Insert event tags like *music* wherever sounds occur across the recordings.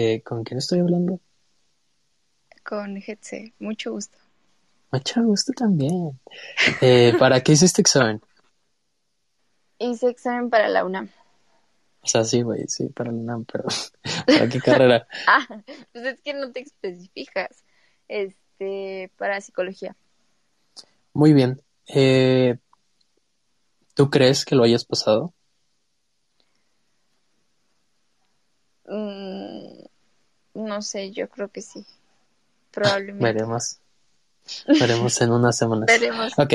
Eh, ¿Con quién estoy hablando? Con Getse, mucho gusto. Mucho gusto también. Eh, ¿Para qué hiciste examen? Hice examen para la UNAM. O sea, sí, güey, sí, para la UNAM, pero *laughs* ¿para qué carrera? *laughs* ah, pues es que no te especificas. Este, para psicología. Muy bien. Eh, ¿Tú crees que lo hayas pasado? Mm, no sé, yo creo que sí. *laughs* Probablemente. Veremos. Veremos en unas semanas. Veremos. Ok.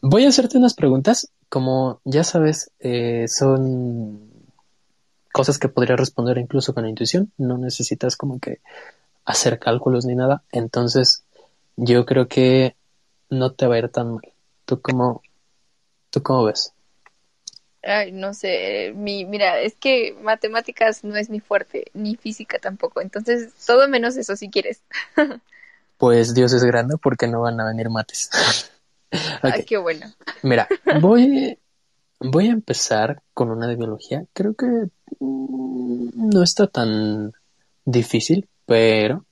Voy a hacerte unas preguntas. Como ya sabes, eh, son cosas que podría responder incluso con la intuición. No necesitas como que hacer cálculos ni nada. Entonces, yo creo que no te va a ir tan mal. ¿Tú cómo, tú cómo ves? Ay, no sé, mi, mira, es que matemáticas no es mi fuerte, ni física tampoco, entonces todo menos eso si quieres. *laughs* pues Dios es grande porque no van a venir mates. *laughs* Ay, qué bueno. Mira, *laughs* voy, voy a empezar con una de biología. Creo que mm, no está tan difícil, pero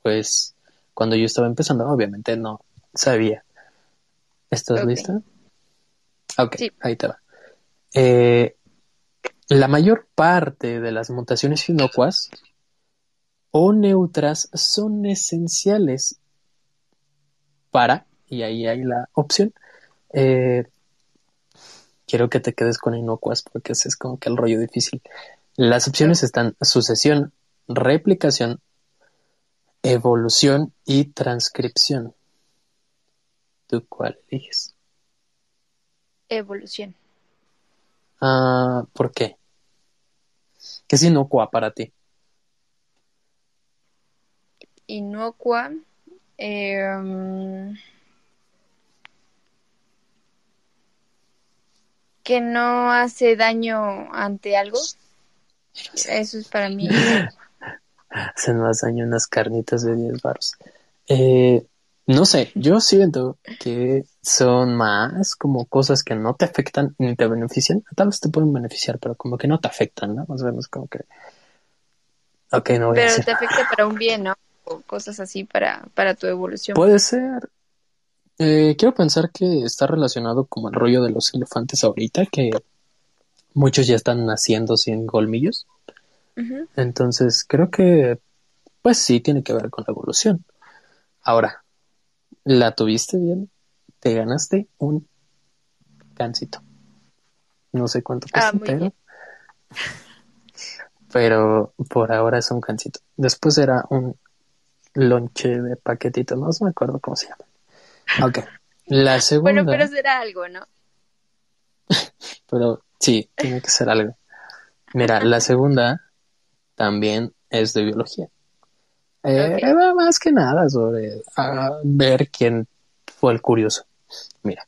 pues cuando yo estaba empezando, obviamente no sabía. ¿Estás lista? Ok, ahí te va. Eh, la mayor parte de las mutaciones inocuas o neutras son esenciales para, y ahí hay la opción, eh, quiero que te quedes con inocuas porque ese es como que el rollo difícil. Las opciones están sucesión, replicación, evolución y transcripción. ¿Tú cuál eliges? Evolución. Ah, ¿Por qué? ¿Qué es inocua para ti? Inocua. Em, que no hace daño ante algo. Eso es para mí. *laughs* Hacen más daño unas carnitas de 10 baros. Eh, no sé, yo siento que son más como cosas que no te afectan ni te benefician. Tal vez te pueden beneficiar, pero como que no te afectan, ¿no? Más o menos como que... Ok, no voy pero a te afecta para un bien, ¿no? O cosas así para, para tu evolución. Puede ser. Eh, quiero pensar que está relacionado como el rollo de los elefantes ahorita, que muchos ya están naciendo sin golmillos. Entonces, creo que, pues sí, tiene que ver con la evolución. Ahora, la tuviste bien, te ganaste un gansito. No sé cuánto ah, cuesta, pero, *laughs* pero por ahora es un gansito. Después era un lonche de paquetito, no me acuerdo cómo se llama. Ok, la *laughs* segunda. Bueno, pero será algo, ¿no? *laughs* pero sí, tiene que ser algo. Mira, la segunda también es de biología. Eh, más que nada sobre ver quién fue el curioso. Mira,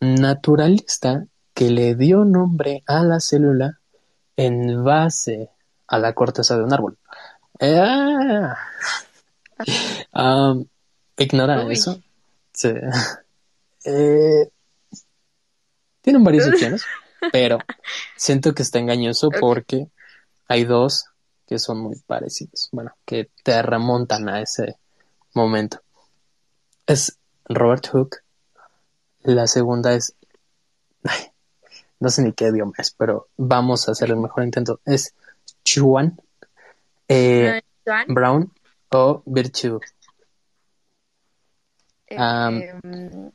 naturalista que le dio nombre a la célula en base a la corteza de un árbol. Eh, *laughs* ignora eso. Eh, tienen varias *laughs* opciones, pero siento que está engañoso porque hay dos que son muy parecidos, bueno, que te remontan a ese momento. Es Robert Hooke. La segunda es, no sé ni qué idioma es, pero vamos a hacer el mejor intento. Es Chuan, eh, Brown o Virtue. Em,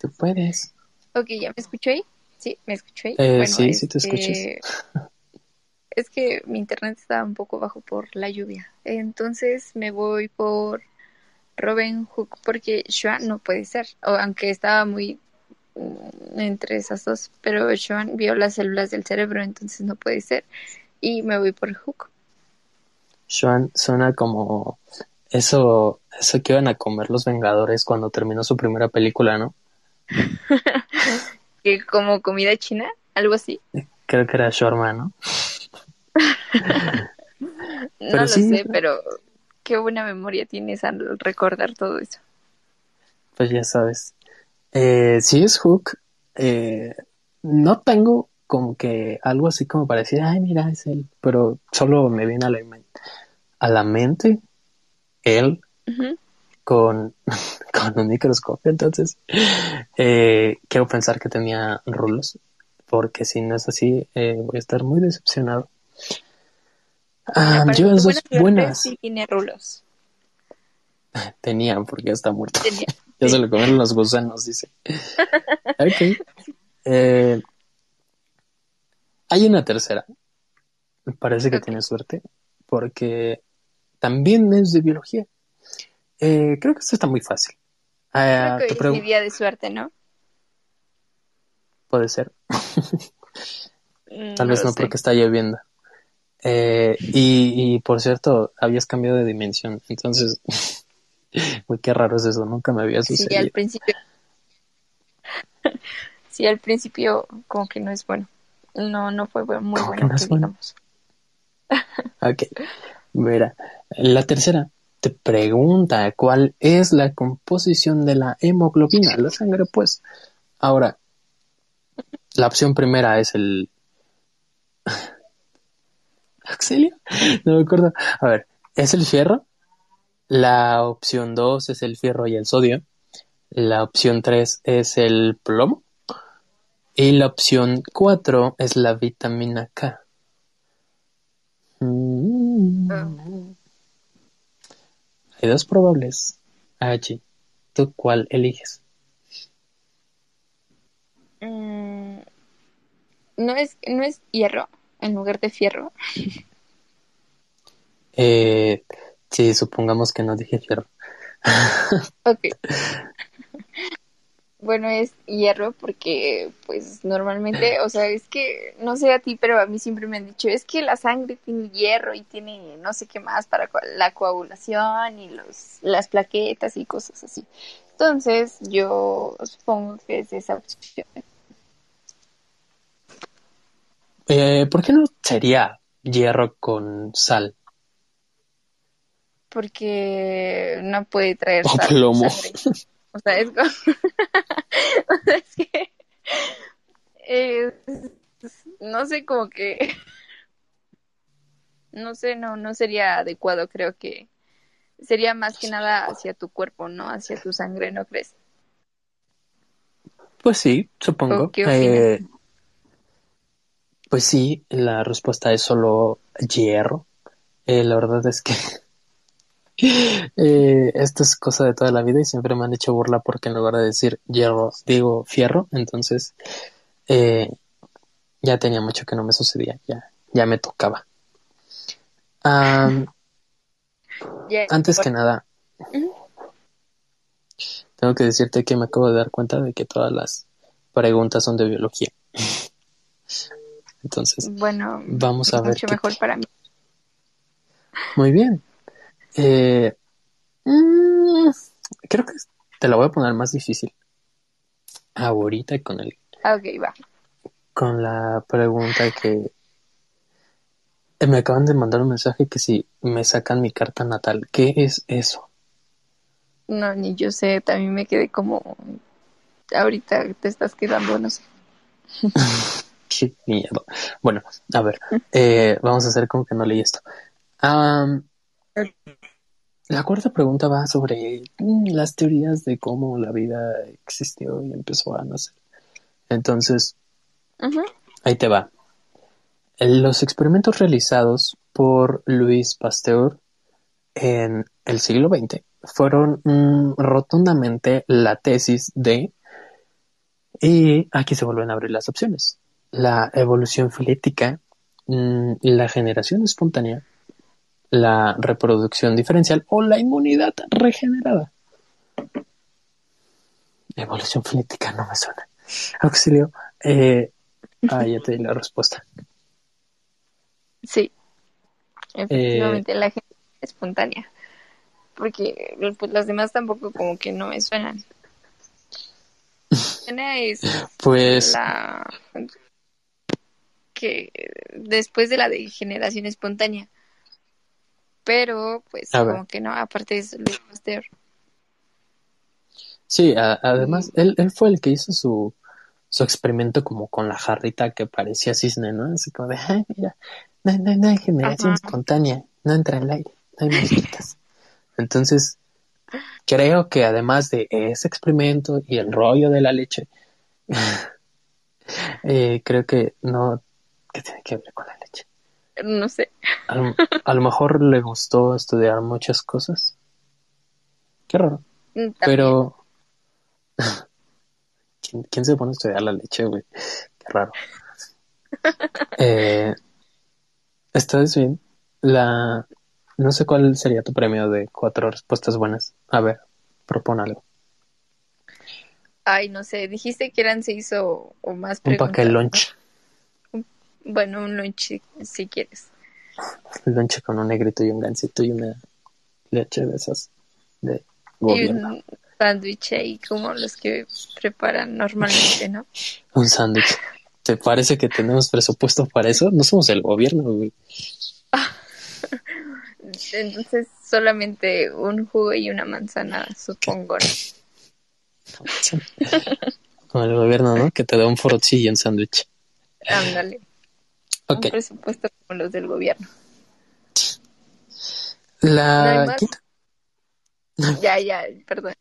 Tú puedes. Ok, ¿ya me escucho ahí? Sí, ¿me escuché? Eh, sí, sí te escuchas. *laughs* Es que mi internet está un poco bajo por la lluvia. Entonces me voy por Robin Hook porque Xuan no puede ser. O, aunque estaba muy mm, entre esas dos, pero Xuan vio las células del cerebro, entonces no puede ser. Y me voy por Hook. Xuan suena como eso, eso que iban a comer los Vengadores cuando terminó su primera película, ¿no? *laughs* que como comida china, algo así. Creo que era shawarma, ¿no? *laughs* no lo sé, pero qué buena memoria tienes al recordar todo eso. Pues ya sabes. Eh, sí es Hook. Eh, no tengo como que algo así como para decir, ay, mira, es él, pero solo me viene a la, a la mente él con, *laughs* con un microscopio, entonces eh, quiero pensar que tenía rulos, porque si no es así, eh, voy a estar muy decepcionado. Ah, yo dos buenas. Sí tiene rulos. *laughs* Tenía, porque ya está muerto. *laughs* ya se lo comieron los gusanos, dice. ok. Eh, hay una tercera. Parece que tiene suerte, porque también es de biología. Eh, creo que esto está muy fácil. creo que es mi día de suerte, ¿no? Puede ser. *laughs* Tal vez no, porque está lloviendo. Eh, y, por cierto, habías cambiado de dimensión. Entonces, *laughs* uy, qué raro es eso. Nunca me había sucedido. Sí, al principio. *laughs* sí, al principio, como que no es bueno. No, no fue muy bueno, que, digamos. ok. Mira, la tercera te pregunta cuál es la composición de la hemoglobina, la sangre, pues. Ahora, la opción primera es el *laughs* ¿Axelio? No me acuerdo. A ver, ¿es el fierro? La opción 2 es el fierro y el sodio. La opción 3 es el plomo. Y la opción 4 es la vitamina K. Mm. Hay dos probables. Allí. ¿Tú cuál eliges? Mm, no es, no es hierro en lugar de fierro. *laughs* Eh, sí, supongamos que no dije fierro. *laughs* ok. Bueno, es hierro porque, pues, normalmente, o sea, es que, no sé a ti, pero a mí siempre me han dicho, es que la sangre tiene hierro y tiene no sé qué más para la coagulación y los, las plaquetas y cosas así. Entonces, yo supongo que es esa opción. Eh, ¿Por qué no sería hierro con sal? Porque no puede traer o plomo. O sea, es, *laughs* que no sé, como que no sé, no, no sería adecuado, creo que sería más que nada hacia tu cuerpo, no hacia tu sangre, ¿no crees? Pues sí, supongo. ¿Qué pues sí, la respuesta es solo hierro. Eh, la verdad es que *laughs* eh, esto es cosa de toda la vida y siempre me han hecho burla porque en lugar de decir hierro digo fierro, entonces eh, ya tenía mucho que no me sucedía, ya, ya me tocaba. antes que nada, tengo que decirte que me acabo de dar cuenta de que todas las preguntas son de biología. Entonces, bueno, vamos a ver. Mucho mejor para mí. Muy bien. Eh, mm, creo que te la voy a poner más difícil. Ahorita con el. Ah, ok, va. Con la pregunta que. Me acaban de mandar un mensaje que si me sacan mi carta natal, ¿qué es eso? No, ni yo sé, también me quedé como. Ahorita te estás quedando, no sé. *laughs* miedo. Bueno, a ver, eh, vamos a hacer como que no leí esto. La cuarta pregunta va sobre mm, las teorías de cómo la vida existió y empezó a nacer. Entonces, ahí te va. Los experimentos realizados por Louis Pasteur en el siglo XX fueron mm, rotundamente la tesis de... Y aquí se vuelven a abrir las opciones la evolución filética, mm, la generación espontánea, la reproducción diferencial o la inmunidad regenerada. Evolución filética no me suena. Auxilio. Eh, ah, ya te di la respuesta. Sí. Efectivamente, la generación espontánea. Porque pues, las demás tampoco como que no me suenan. *laughs* Es pues la que después de la degeneración espontánea. Pero, pues, como que no, aparte es Luis Pasteur. Sí, además, él, él fue el que hizo su, su experimento como con la jarrita que parecía cisne, ¿no? Así como de, ay, mira, no, no, no hay generación Ajá. espontánea, no entra el aire, no hay mosquitas. Entonces, creo que además de ese experimento y el rollo de la leche, *laughs* eh, creo que no, ¿qué tiene que ver con la leche? No sé. A lo, a lo mejor le gustó estudiar muchas cosas. Qué raro. Mm, también. Pero. *laughs* ¿Quién, quién se pone a estudiar la leche, güey? Qué raro. *laughs* eh, ¿Estás bien? La. No sé cuál sería tu premio de cuatro respuestas buenas. A ver, propon algo. Ay, no sé. Dijiste que eran seis o, o más Un preguntas. paquete lunch. Bueno, un lunch si, quieres. Lunch con un negrito y un gansito y una leche de esas de Y gobierno. un sándwich ahí como los que preparan normalmente, ¿no? *laughs* Un sándwich. ¿Te parece que tenemos presupuesto para eso? No somos el gobierno, güey. *laughs* Entonces solamente un jugo y una manzana, supongo. ¿no? *laughs* Como el gobierno, ¿no? Que te da un forotzi y un sándwich. Ándale. Ok. Un presupuesto como los del gobierno. La ¿No. Ya, ya, perdón.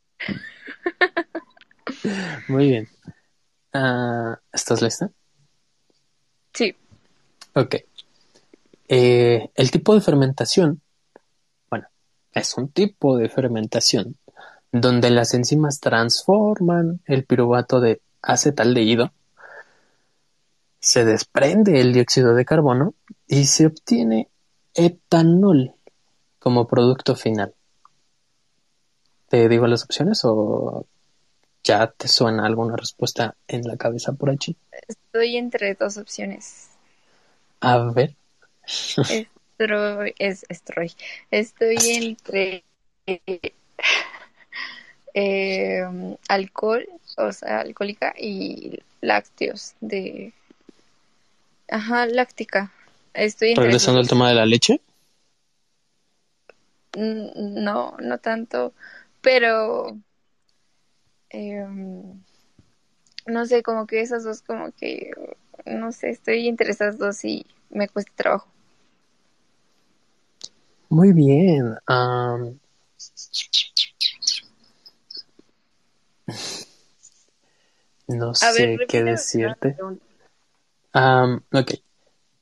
Muy bien. Ah, ¿Estás lista? Sí. Ok. Eh, el tipo de fermentación, bueno, es un tipo de fermentación donde las enzimas transforman el piruvato de acetaldehído, se desprende el dióxido de carbono y se obtiene etanol como producto final. ¿Te digo las opciones o ya te suena alguna respuesta en la cabeza por allí? Estoy entre dos opciones. A ver. Estoy, es, estoy, estoy entre eh, eh, alcohol, o sea, alcohólica y lácteos de... Ajá, láctica. Estoy Regresando al tema de la leche. Mm, No, no tanto, pero em, no sé, como que esas dos, como que, no sé, estoy entre esas dos y me cuesta trabajo. Muy bien. no A sé ver, qué decirte. Ok.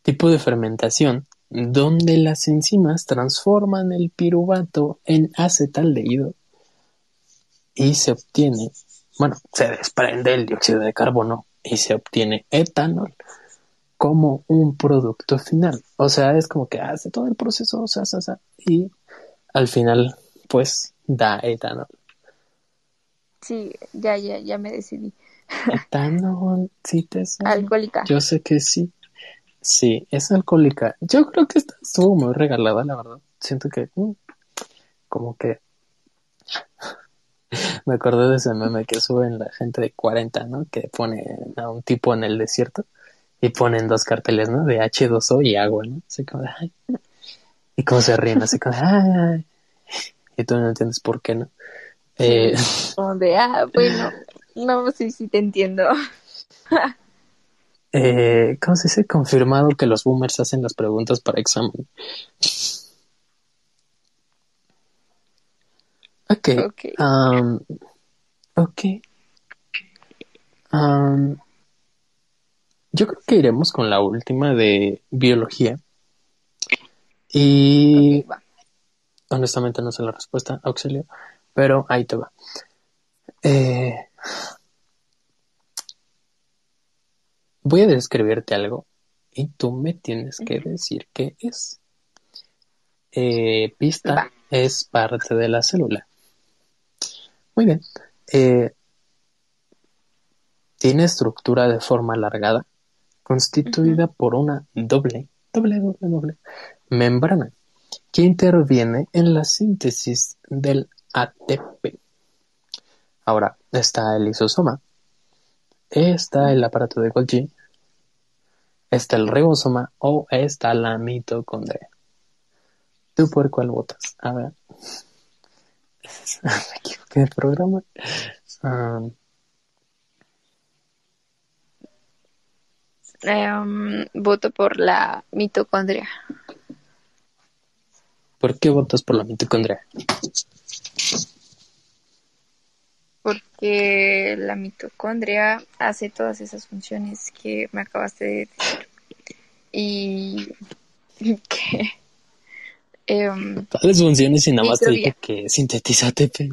Tipo de fermentación donde las enzimas transforman el piruvato en acetaldehído y se obtiene, bueno, se desprende el dióxido de carbono y se obtiene etanol como un producto final. O sea, es como que hace todo el proceso, o sea, y al final, pues, da etanol. Sí, ya, ya, ya me decidí. Etanol, sí te suena. Alcohólica. Yo sé que sí. Sí, es alcohólica. Yo creo que esta estuvo muy regalada, la verdad. Siento que, mm, como que. *laughs* Me acordé de ese meme que suben la gente de 40, ¿no? Que pone a un tipo en el desierto y ponen dos carteles, ¿no? De H2O y agua, ¿no? Así como de, ay. Y cómo se ríen, así como de, ay, ay. Y tú no entiendes por qué, ¿no? Eh, Como de, ah, bueno, *laughs* no, sí, sí te entiendo. *laughs* eh, ¿Cómo se dice? Confirmado que los boomers hacen las preguntas para examen. Ok. Ok. Um, ok. Um, yo creo que iremos con la última de biología. Y Ok, va. honestamente no sé la respuesta, auxilio, pero ahí te va. Eh, voy a describirte algo y tú me tienes que decir qué es. Eh, pista Va. es parte de la célula. Muy bien. Eh, tiene estructura de forma alargada, constituida por una doble, doble, doble, doble membrana que interviene en la síntesis del ATP. Ahora está el lisosoma, está el aparato de Golgi, está el ribosoma o está la mitocondria. ¿Tú por cuál votas? A ver. Me equivoqué de programa. Um, Em, voto por la mitocondria. ¿Por qué votas por la mitocondria? Porque la mitocondria hace todas esas funciones que me acabaste de decir. Y *laughs* que... em, ¿Cuáles funciones y nada más te dije que sintetiza ATP?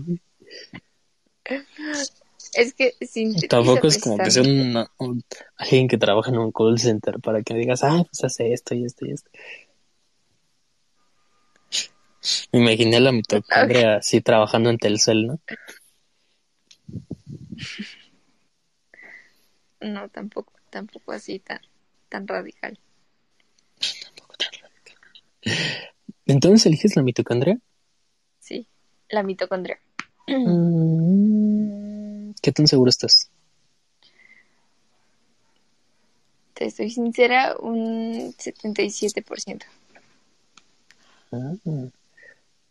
es que sintetiza Tampoco es como que sea una- un- alguien que trabaja en un call center para que digas, ah, pues hace esto y esto y esto. Me imaginé a la mitocondria así trabajando en Telcel, ¿no? No, tampoco, tampoco así tan, tan radical. Entonces eliges la mitocondria. Sí, la mitocondria. Mm, ¿Qué tan seguro estás? Te estoy sincera, un 77%. Ah,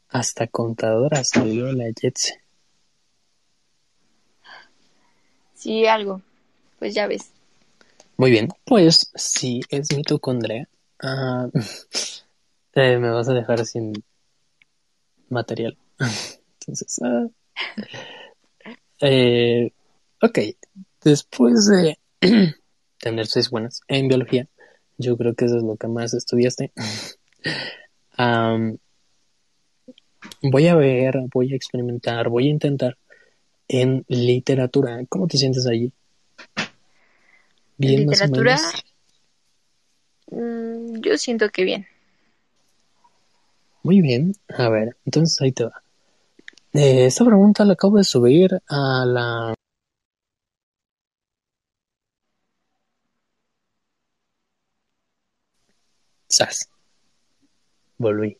hasta contadora salió la Jetsi. Sí, algo. Pues ya ves. Muy bien, pues sí es mitocondria. Ah, *laughs* eh, me vas a dejar sin material. *laughs* Entonces, ah. Eh, ok, después de *clears throat* tener seis buenas en biología, yo creo que eso es lo que más estudiaste. *laughs* Voy a ver, voy a experimentar, voy a intentar en literatura. ¿Cómo te sientes allí? En más o literatura, menos? mm, yo siento que bien. Muy bien, a ver, entonces ahí te va. Eh, esta pregunta la acabo de subir a la... SAS. Volví.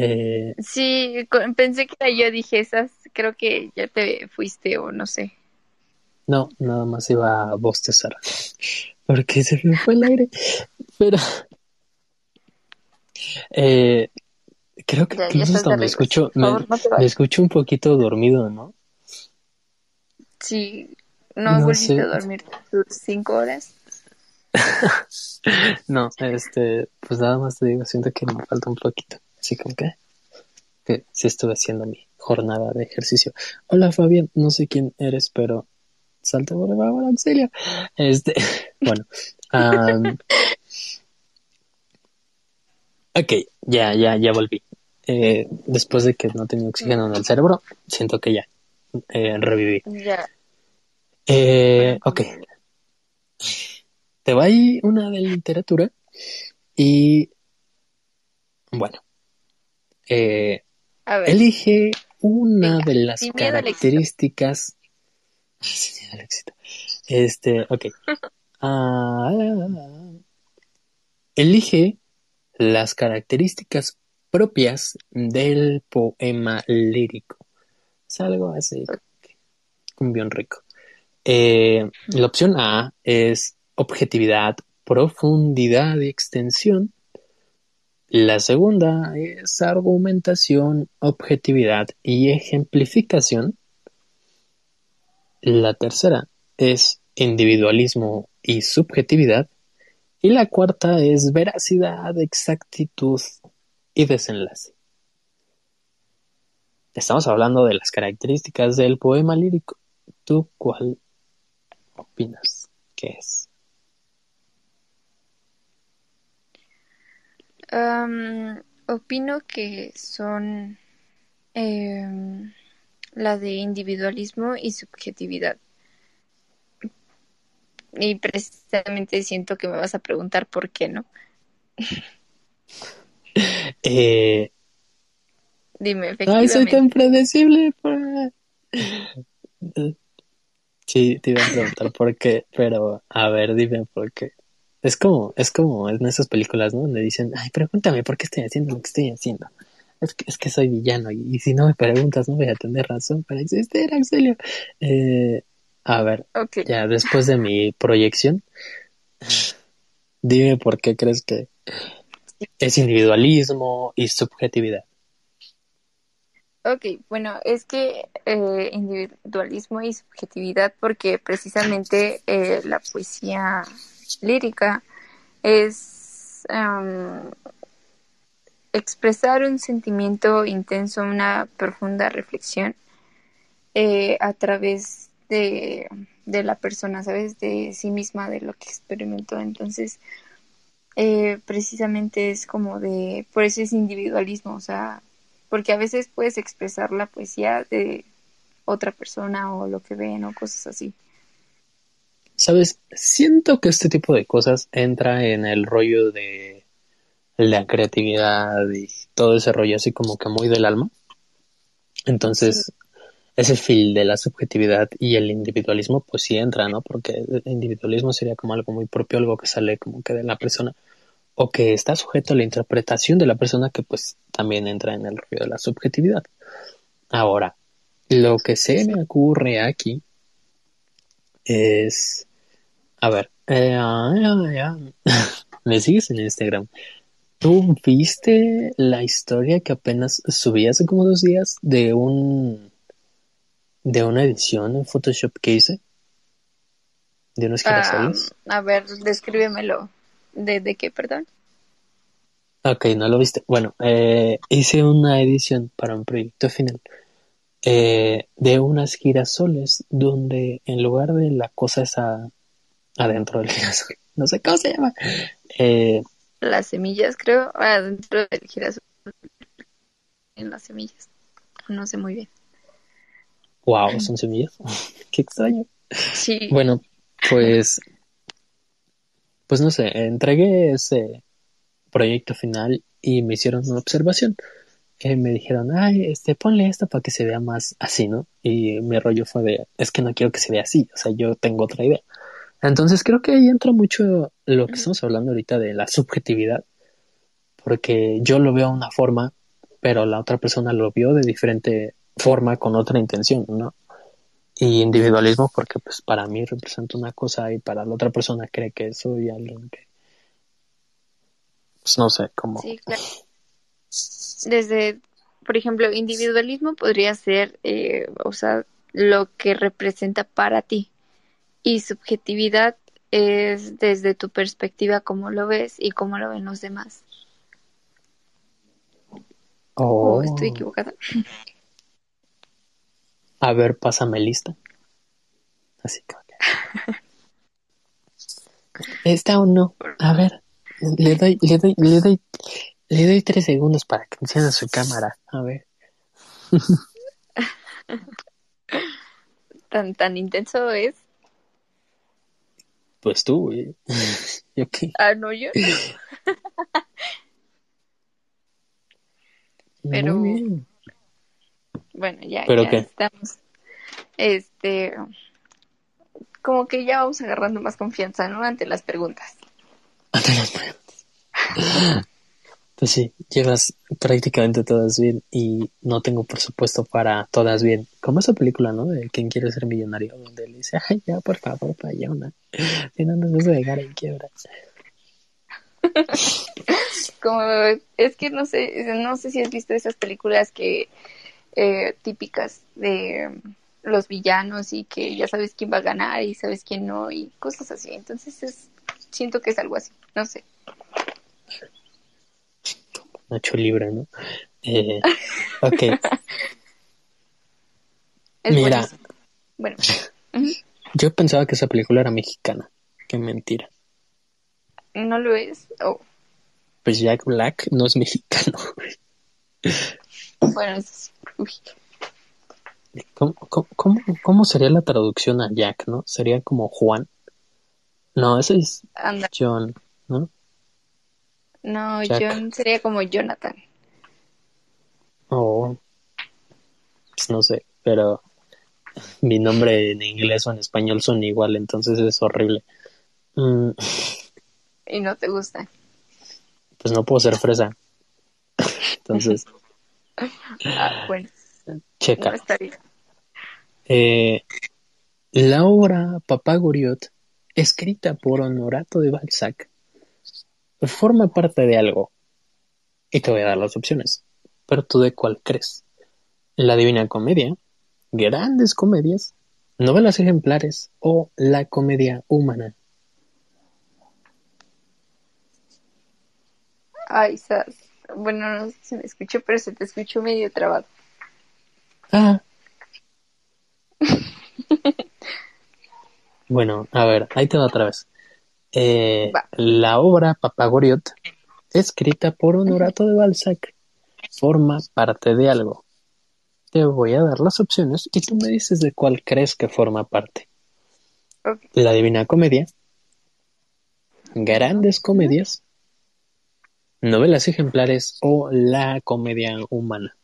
Eh, Sí, pensé que era yo, dije esas, creo que ya te fuiste o no sé. no, nada más iba a bostezar. Porque se me fue el aire. Pero... Eh, creo que Ya, ya hasta me escucho, me, favor, no me escucho un poquito dormido, ¿no? Sí, no, No volviste sé. a dormir tus cinco horas. *laughs* No, este, pues nada más te digo, siento que me falta un poquito. Así como que, que sí estuve haciendo mi jornada de ejercicio. Hola Fabián, no sé quién eres, pero salta por favor, auxilio. Este, *laughs* bueno, am, ok, ya, ya, ya volví. Eh, después de que no tenía oxígeno en el cerebro, siento que ya eh, reviví. Ya. Eh, ok, te va ahí una de literatura y bueno, eh, A ver, elige una Venga, de las características. Sin miedo al éxito. Este, ok. *laughs* Ah, elige las características propias del poema lírico. Es algo así, un bien rico. Eh, la opción A es objetividad, profundidad y extensión. La segunda es argumentación, objetividad y ejemplificación. La tercera es individualismo y subjetividad. Y la cuarta es veracidad, exactitud y desenlace. Estamos hablando de las características del poema lírico. ¿Tú cuál opinas que es? Am, opino que son em, la de individualismo y subjetividad. Y precisamente siento que me vas a preguntar por qué, ¿no? *laughs* Eh, Dime, Ay, soy efectivamente. tan predecible. por- Sí, te iba a preguntar por qué, pero a ver, dime por qué. Es como, es como en esas películas, ¿no? Donde dicen, ay, pregúntame por qué estoy haciendo lo que estoy haciendo. Es que, es que soy villano y, y si no me preguntas no voy a tener razón para existir, Auxilio. Eh, a ver, ya después de mi proyección, dime por qué crees que es individualismo y subjetividad. Ok, bueno, es que eh, individualismo y subjetividad, porque precisamente eh, la poesía lírica es um, expresar un sentimiento intenso, una profunda reflexión eh, a través de, de, la persona, ¿sabes? De sí misma, de lo que experimentó. Entonces, eh, precisamente es como de, por eso es individualismo, o sea, porque a veces puedes expresar la poesía de otra persona o lo que ven o cosas así. Sabes, siento que este tipo de cosas entra en el rollo de la creatividad y todo ese rollo así como que muy del alma. Entonces, ese fil de la subjetividad y el individualismo, pues sí entra, ¿no? Porque el individualismo sería como algo muy propio, algo que sale como que de la persona o que está sujeto a la interpretación de la persona que pues también entra en el rollo de la subjetividad. Ahora, lo que se me ocurre aquí es, a ver, eh, *laughs* me sigues en Instagram. ¿Tú viste la historia que apenas subí hace como dos días de un de una edición en Photoshop que hice? De unos girasoles. a ver, descríbemelo. ¿De, qué, perdón? Ok, no lo viste. Bueno, eh, hice una edición para un proyecto final eh, de unas girasoles donde en lugar de la cosa esa adentro del girasol, *laughs* no sé cómo se llama. Eh, las semillas, creo, adentro del girasol, en las semillas. No sé muy bien. Wow, son semillas. *laughs* Qué extraño. Sí. Bueno, pues pues no sé, entregué ese proyecto final y me hicieron una observación. que me dijeron, ay, este, ponle esto para que se vea más así, ¿no? Y mi rollo fue de, es que no quiero que se vea así, o sea, yo tengo otra idea. Entonces creo que ahí entra mucho lo que estamos hablando ahorita de la subjetividad, porque yo lo veo de una forma, pero la otra persona lo vio de diferente forma con otra intención, ¿no? y individualismo porque pues para mí representa una cosa y para la otra persona cree que soy alguien que pues no sé cómo sí, claro. desde por ejemplo individualismo podría ser eh, o sea lo que representa para ti y subjetividad es desde tu perspectiva cómo lo ves y cómo lo ven los demás oh. estoy equivocada *laughs* A ver, pásame lista. Así que. ¿Está o no? A ver, le doy, le doy, le doy, le doy tres segundos para que encienda su cámara. A ver. *laughs* tan, tan intenso es. Pues tú, güey. *laughs* ¿Yo qué? Ah, no, yo *laughs* Pero. Muy bien. Bueno, ya, ¿Pero ya qué? estamos. Este. Como que ya vamos agarrando más confianza, ¿no? Ante las preguntas. Ante las preguntas. *laughs* Pues sí, llevas prácticamente todas bien y no tengo presupuesto para todas bien. Como esa película, ¿no? De quien quiere ser millonario, donde le dice, ay, ya, por favor, allá una. *laughs* Si no nos vas a dejar en quiebra. *laughs* Como, es que no sé, no sé si has visto esas películas que eh, típicas de los villanos y que ya sabes quién va a ganar y sabes quién no y cosas así. Entonces es, siento que es algo así, no sé. Nacho Libre, ¿no? Eh, *laughs* ok. Es Mira, buenísimo. bueno. *laughs* yo pensaba que esa película era mexicana. Qué mentira. No lo es. Oh. Pues Jack Black no es mexicano. *laughs* Bueno. Uy. ¿Cómo, cómo, cómo sería la traducción a Jack, no? Sería como Juan. No, ese es Anda. John, ¿no? No, Jack. John sería como Jonathan. Oh, pues no sé, pero mi nombre en inglés o en español son igual, entonces es horrible. Mm, Y no te gusta. pues no puedo ser fresa. Entonces, *laughs* Ah, bueno, checa. no. Eh, la obra Papá Goriot, escrita por Honorato de Balzac, forma parte de algo. Y te voy a dar las opciones, pero tú de cuál crees. La Divina Comedia, grandes comedias, novelas ejemplares o la comedia humana. Ay, Sas. Bueno, no sé si me escucho, pero se te escuchó medio trabado. Ah. *laughs* bueno, a ver, ahí te va otra vez. Eh, la obra Papagoriot, escrita por Honorato de Balzac, forma parte de algo. Te voy a dar las opciones y tú me dices de cuál crees que forma parte. La Divina Comedia, grandes comedias, novelas ejemplares o la comedia humana.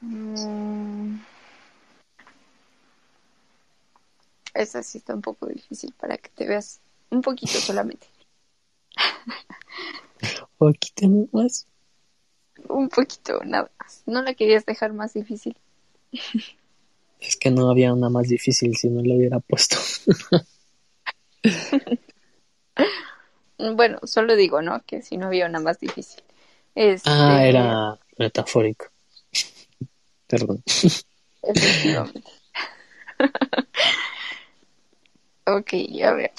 Mm. Esa sí está un poco difícil para que te veas un poquito solamente. *laughs* O quiten más. Un poquito, nada más. No la querías dejar más difícil. Es que no había una más difícil si no le hubiera puesto. *laughs* Bueno, solo digo, ¿no? Que si no había una más difícil. Este, Ah, era metafórico. *laughs* Perdón. Efectivamente. Ok, a ver.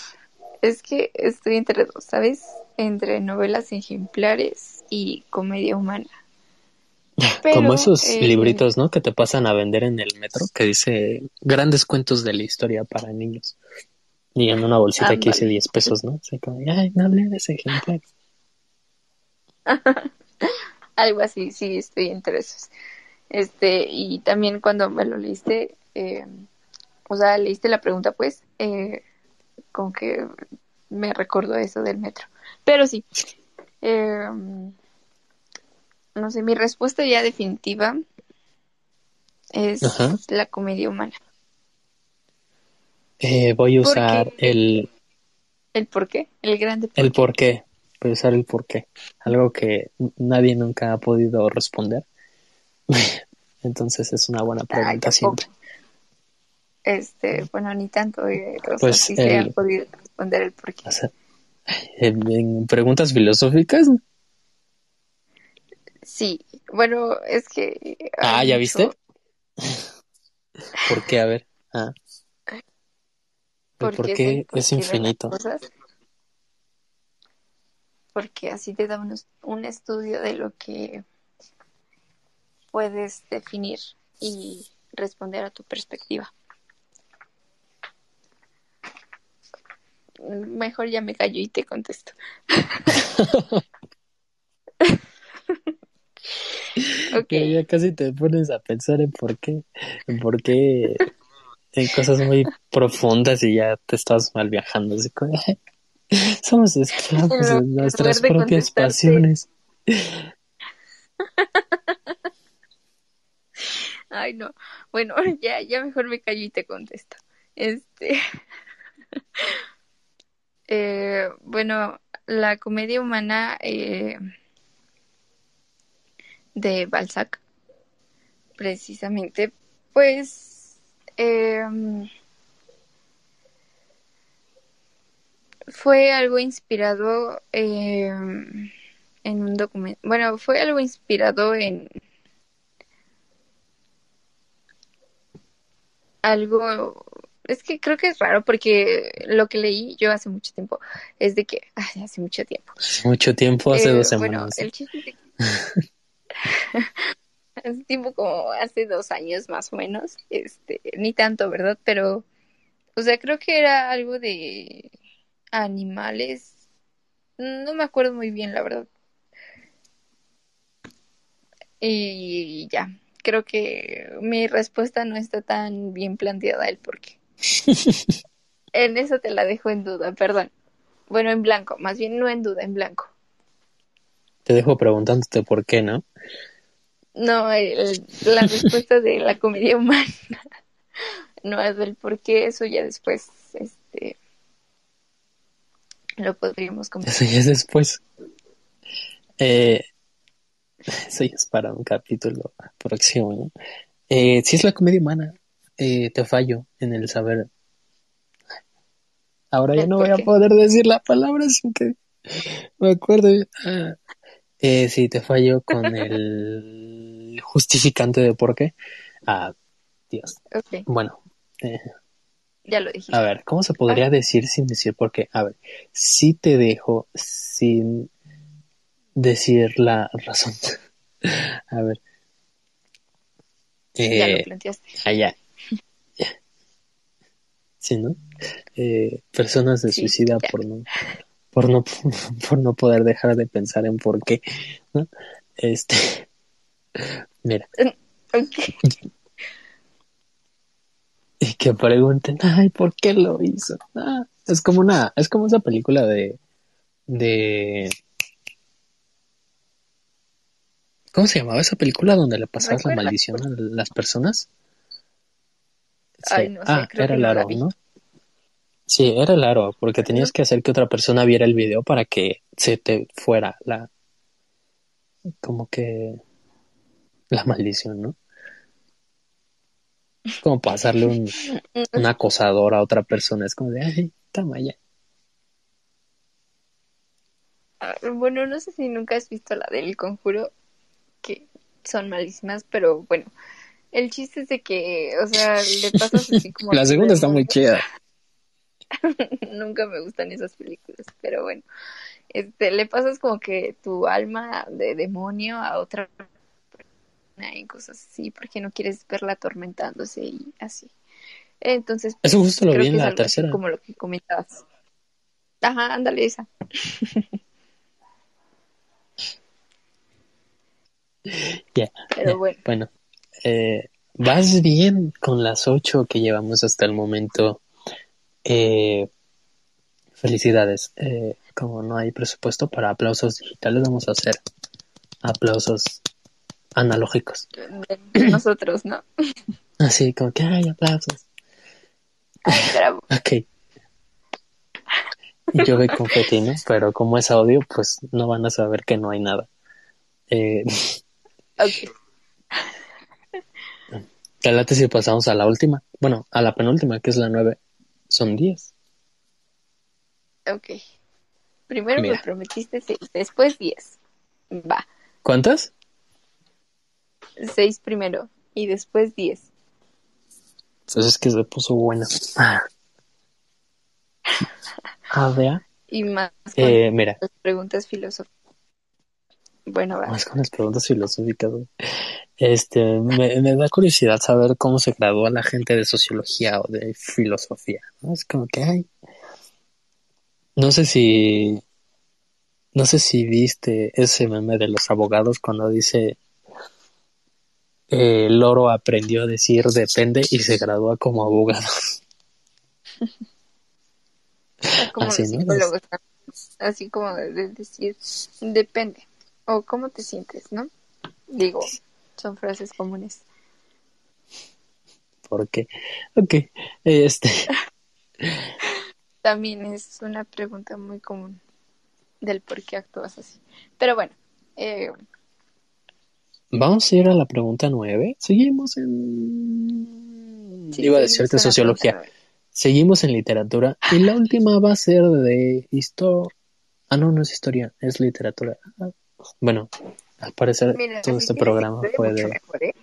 Es que estoy entre dos, ¿sabes? Entre novelas ejemplares y comedia humana. *laughs* Pero, Como esos eh, libritos, ¿no? Que te pasan a vender en el metro, que dice grandes cuentos de la historia para niños. Y en una bolsita que dice Ándale. 10 pesos, ¿no? Así como, ay, no hablé de ese ejemplar. *laughs* Algo así, sí, estoy entre esos. Este, y también cuando me lo leíste, eh, o sea, leíste la pregunta, pues, eh, como que me recordó eso del metro. Pero sí, eh, no sé, mi respuesta ya definitiva es Ajá. la comedia humana. Eh, voy a ¿Por usar el, ¿El por qué? El grande por el por qué. Voy a usar el por qué. Algo que nadie nunca ha podido responder. *laughs* Entonces es una buena pregunta siempre. Este, bueno, ni tanto, eh, o sea, Pues sí se el- ha podido responder el por qué. O sea, en, preguntas filosóficas. Sí, bueno, es que... Ah, ¿ya mucho- viste? ¿Por qué? A ver. Ah. Por qué porqué es infinito. Porque así te da un, un estudio de lo que puedes definir y responder a tu perspectiva. Mejor ya me callo y te contesto. *laughs* ok, Ya, casi te pones a pensar en por qué, en por qué, en cosas muy profundas y ya te estás mal viajando. Así como, *laughs* somos esclavos En de nuestras de propias pasiones. *laughs* Ay, no. Bueno, ya, ya mejor me callo y te contesto. Este. Eh, bueno, la comedia humana eh, de Balzac, precisamente, pues. em, fue algo inspirado em, en un documento. Bueno, fue algo inspirado en algo, es que creo que es raro porque lo que leí yo hace mucho tiempo es de que, ay, hace mucho tiempo. Mucho tiempo, hace Eh, dos bueno, semanas. el chiste de *laughs* hace tiempo como hace dos años más o menos, este, ni tanto, ¿verdad? Pero, o sea, creo que era algo de animales, no me acuerdo muy bien, la verdad. Y ya, creo que mi respuesta no está tan bien planteada el por qué. *laughs* En eso te la dejo en duda, perdón. Bueno, en blanco, más bien no en duda, en blanco. Te dejo preguntándote por qué, ¿no? No, el- la *laughs* respuesta de la comedia humana. No es del por qué, eso ya después, este, lo podríamos Eso comentar. ya es después. Eh, *laughs* eso ya es para un capítulo próximo, ¿no? Eh, si es la comedia humana, eh, te fallo en el saber. Ahora ya ¿El no voy a poder decir la palabra sin que me acuerde. Ah, Eh, sí, te fallo con el *laughs* justificante de por qué. Ah, Dios. Bueno, eh, ya lo dijiste. a ver, ¿cómo se podría decir sin decir por qué? A ver, sí te dejo sin decir la razón. *laughs* a ver. ya lo Eh, planteaste. allá. Sí, ¿no? Eh, personas se Sí, suicida por no, por no, *laughs* por no poder dejar de pensar en por qué, ¿no? Este, *laughs* mira, *laughs* y que pregunten, ay, ¿por qué lo hizo? Ah, es como una, es como esa película de, de, ¿cómo se llamaba esa película donde le pasabas la maldición a las personas? Sí. Ay, no sé, ah, creo era que el aro. ¿no? Sí, era el aro, porque tenías que hacer que otra persona viera el video para que se te fuera la, como que, la maldición, ¿no? Es como pasarle un, *laughs* un acosador a otra persona, es como de, ay, toma ya. Ah, Bueno, no sé si nunca has visto la del conjuro, que son malísimas, pero bueno, el chiste es de que, o sea, le pasas así como... *laughs* La segunda está muy chida. *laughs* Nunca me gustan esas películas, pero bueno, este, le pasas como que tu alma de demonio a otra persona y cosas así, porque no quieres verla atormentándose y así. Entonces, pues, Eso justo lo vi en la tercera. como lo que comentabas. Ajá, ándale esa. *laughs* Ya. Pero bueno, Bueno, eh, vas bien con las ocho que llevamos hasta el momento. Eh, felicidades. Eh, como no hay presupuesto para aplausos digitales, vamos a hacer aplausos analógicos. nosotros, ¿no? *laughs* Así como que hay aplausos. Ay, bravo. *laughs* Ok. Y yo doy confeti, ¿no? Pero como es audio, pues no van a saber que no hay nada. Eh, Ok. Te late si pasamos a la última. Bueno, a la penúltima, que es la nueve. Son diez. Ok. Primero me Mira. prometiste seis, después diez. Va. ¿Cuántas? Seis primero y después diez. Pues es que se puso buena. A ver, Y más con eh, mira, las preguntas filosóficas. Bueno, va. más con las preguntas filosóficas. Este, me, me da curiosidad saber cómo se gradúa la gente de sociología o de filosofía. ¿no? Es como que hay. No sé si. No sé si viste ese meme de los abogados cuando dice. eh, Loro aprendió a decir depende y se gradúa como abogado. *laughs* como así, ¿no? Así como de decir, depende. O cómo te sientes, ¿no? Digo, son frases comunes. Porque, ok, este, *laughs* También es una pregunta muy común del por qué actúas así. Pero bueno, eh, vamos a ir a la pregunta nueve. Seguimos en... sí, Iba a decirte sociología. Seguimos en literatura y la última va a ser de historia. Ah, no, no es historia, es literatura. Ah, Bueno, al parecer Mira, todo este programa fue de mejor, ¿eh?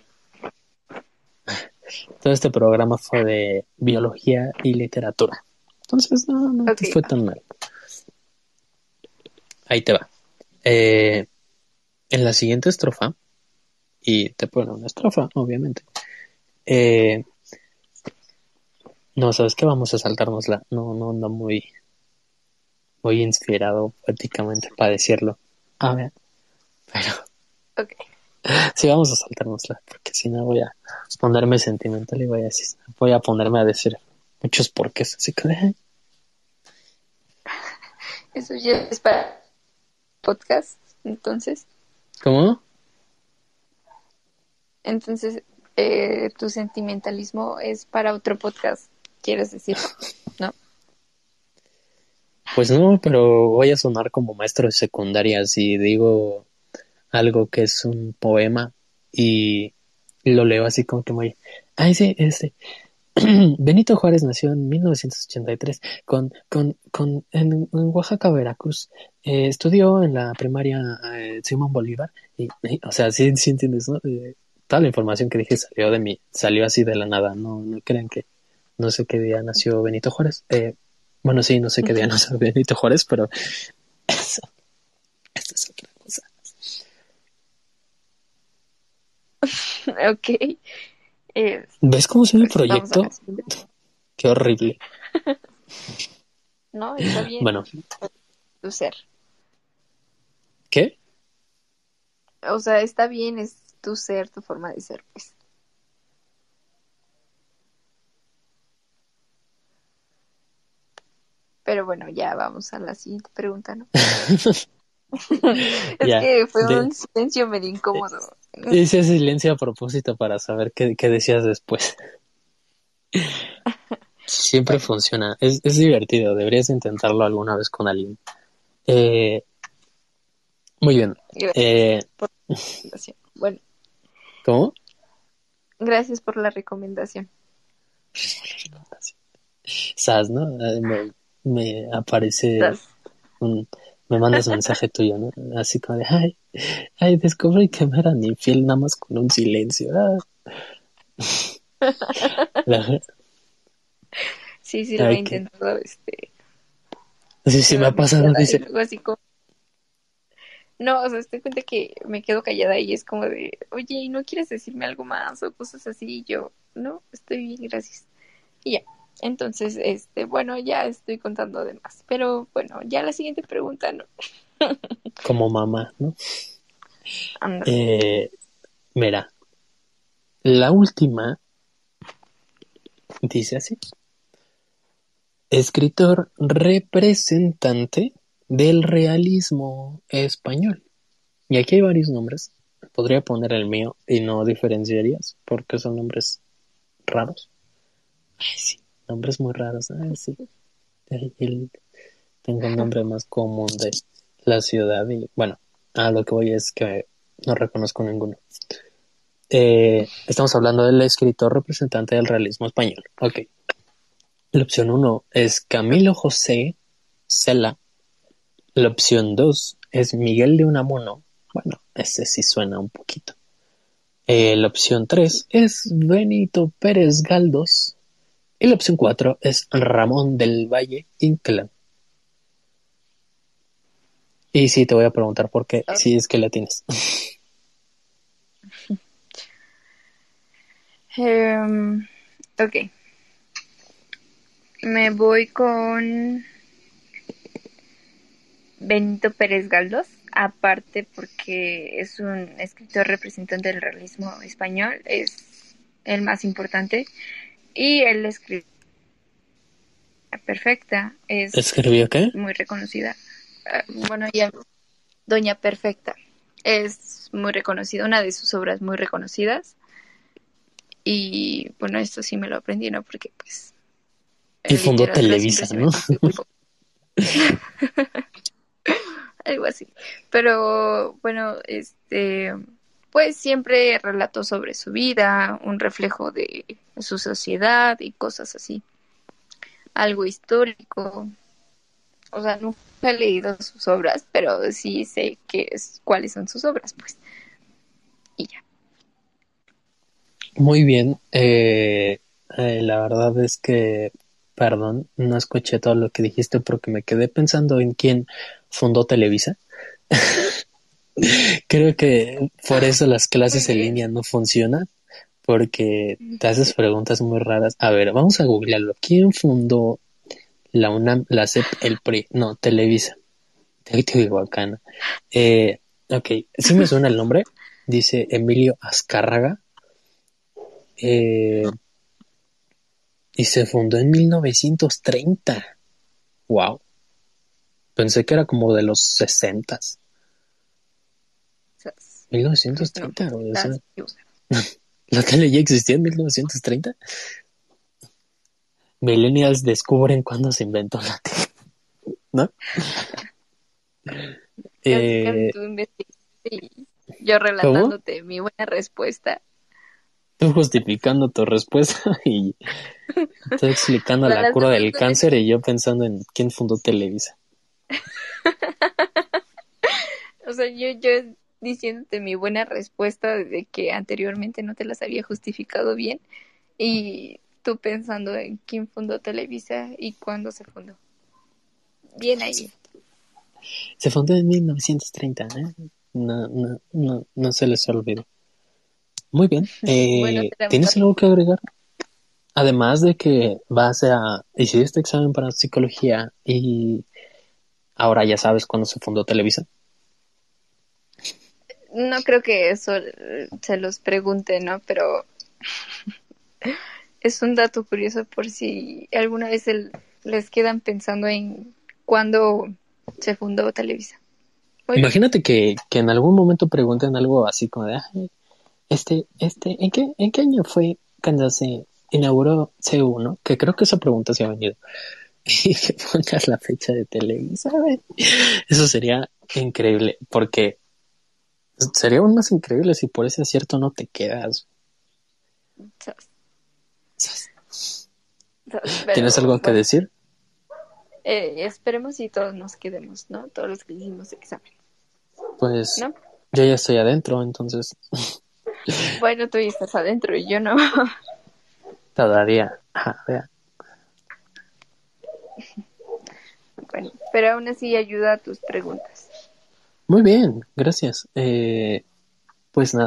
*laughs* todo este programa fue de biología y literatura. Entonces no, no te Ok, fue tan mal. Ahí te va. Eh, en la siguiente estrofa, y te pone una estrofa, obviamente. Eh, no, sabes que vamos a saltárnosla. No, no ando muy, muy inspirado poéticamente para decirlo. A ver, pero Ok. sí vamos a saltárnosla, porque si no voy a ponerme sentimental y voy a decir, voy a ponerme a decir muchos porqués. Así que "Ay, *laughs* Eso ya es para podcast, entonces. ¿cómo? Entonces, eh, tu sentimentalismo es para otro podcast, quieres decir, ¿no? Pues no, pero voy a sonar como maestro de secundaria si digo algo que es un poema y lo leo así como que muy, ay sí, este, *clears throat* Benito Juárez nació en 1983 con, con, con, en, en Oaxaca, Veracruz. Eh, estudió en la primaria eh, Simón Bolívar. Y, o sea, sí, sí entiendes, ¿no? Eh, toda la información que dije salió de mí, salió así de la nada. No, no crean que no sé qué día nació Benito Juárez. Bueno, sí, no sé qué día *laughs* nació Benito Juárez, pero *laughs* eso, eso es otra cosa. *laughs* ok. Eh, ¿Ves cómo se ve el proyecto? Qué horrible. *laughs* No, está bien Bueno, tu ser. ¿qué? O sea, está bien, es tu ser, tu forma de ser, pues. Pero bueno, ya vamos a la siguiente pregunta, ¿no? *laughs* *laughs* es que fue de- un silencio medio incómodo. Hice silencio a propósito para saber qué, qué decías después. *laughs* Siempre funciona. Es, es divertido. Deberías intentarlo alguna vez con alguien. Eh, muy bien. Eh, Recomendación. Bueno, ¿Cómo? gracias por la recomendación. Sas, ¿no? Eh, Me, me aparece un, me mandas un mensaje tuyo, ¿no? Así como de, ay, ay, descubrí que me eran infiel nada más con un silencio. ah". *laughs* La- Sí, sí, lo he Ay, intentado, este... Sí, sí, me ha pasado, dice. luego así como... No, o sea, estoy cuenta que me quedo callada y es como de, oye, ¿y ¿no quieres decirme algo más? O cosas así, y yo, no, estoy bien, gracias. Y ya. Entonces, este, bueno, ya estoy contando de más. Pero bueno, ya la siguiente pregunta, ¿no? *laughs* Como mamá, ¿no? Eh, mira, la última dice así. Escritor representante del realismo español. Y aquí hay varios nombres. Podría poner el mío y no diferenciarías porque son nombres raros. Ay, sí, nombres muy raros. Ay, sí. El- tengo un nombre más común de la ciudad y bueno, a lo que voy es que no reconozco ninguno. Eh, estamos hablando del escritor representante del realismo español. Ok. La opción 1 es Camilo José Cela. La opción 2 es Miguel de Unamuno. Bueno, ese sí suena un poquito. Eh, la opción 3 es Benito Pérez Galdós. Y la opción 4 es Ramón del Valle Inclán. Y sí, te voy a preguntar por qué, si es que la tienes. *laughs* Em, ok. Me voy con Benito Pérez Galdós, aparte porque es un escritor representante del realismo español, es el más importante, y él escribe perfecta, es ¿Escribió qué? muy reconocida. Ah, bueno, ya Doña Perfecta es muy reconocida, una de sus obras muy reconocidas. Y bueno, esto sí me lo aprendí, ¿no? Porque pues... Y fundó Televisa, ¿no? *laughs* Algo así. Pero bueno, este, pues siempre relató sobre su vida, un reflejo de su sociedad y cosas así. Algo histórico. O sea, nunca he leído sus obras, pero sí sé qué es, cuáles son sus obras, pues. Y ya. Muy bien. Eh, eh, la verdad es que, perdón, no escuché todo lo que dijiste porque me quedé pensando en quién fundó Televisa. *laughs* Creo que por eso las clases en línea no funcionan, porque te haces preguntas muy raras. A ver, vamos a googlearlo. ¿Quién fundó la UNAM, la CEP, el PRI? No, Televisa. Teotihuacán. Eh, ok, sí me suena el nombre. Dice Emilio Azcárraga. Eh, y se fundó en 1930. Wow. Pensé que era como de los 60. O sea, 1930, no, güey, o sea, las- o sea, ¿La tele ya existía en 1930? Millennials descubren cuándo se inventó la tele. ¿No? Eh, tú y yo relatándote mi buena respuesta. Tú justificando tu respuesta *laughs* y estoy explicando la cura del cáncer y yo pensando en quién fundó Televisa. *laughs* O sea, yo, yo diciéndote mi buena respuesta de que anteriormente no te las había justificado bien y tú pensando en quién fundó Televisa y cuándo se fundó. Bien ahí. Se fundó en 1930, ¿eh? No, no, no, no se les olvidó. Muy bien. *laughs* Eh, Bueno, ¿Tienes algo que agregar? Además de que vas a hiciste este examen para psicología y ahora ya sabes cuándo se fundó Televisa. No creo que eso eh, se los pregunte, ¿no? Pero es un dato curioso por si alguna vez les quedan pensando en cuándo se fundó Televisa. Imagínate que, que en algún momento pregunten algo así como de, "Ay, este, este, ¿en qué, en qué año fue cuando se inauguró CU, Que creo que esa pregunta se ha venido. *laughs* Y que pongas la fecha de Televisa. Eso sería increíble, porque sería aún más increíble si por ese acierto no te quedas. Pero, ¿Tienes algo que decir? eh, esperemos y todos nos quedemos, ¿no? Todos los que hicimos examen, Pues ¿no? yo ya estoy adentro, entonces *laughs* Bueno, tú ya estás adentro y yo no. todavía. Vea. Bueno, pero aún así ayuda a tus preguntas. Muy bien, gracias. Eh, pues nada.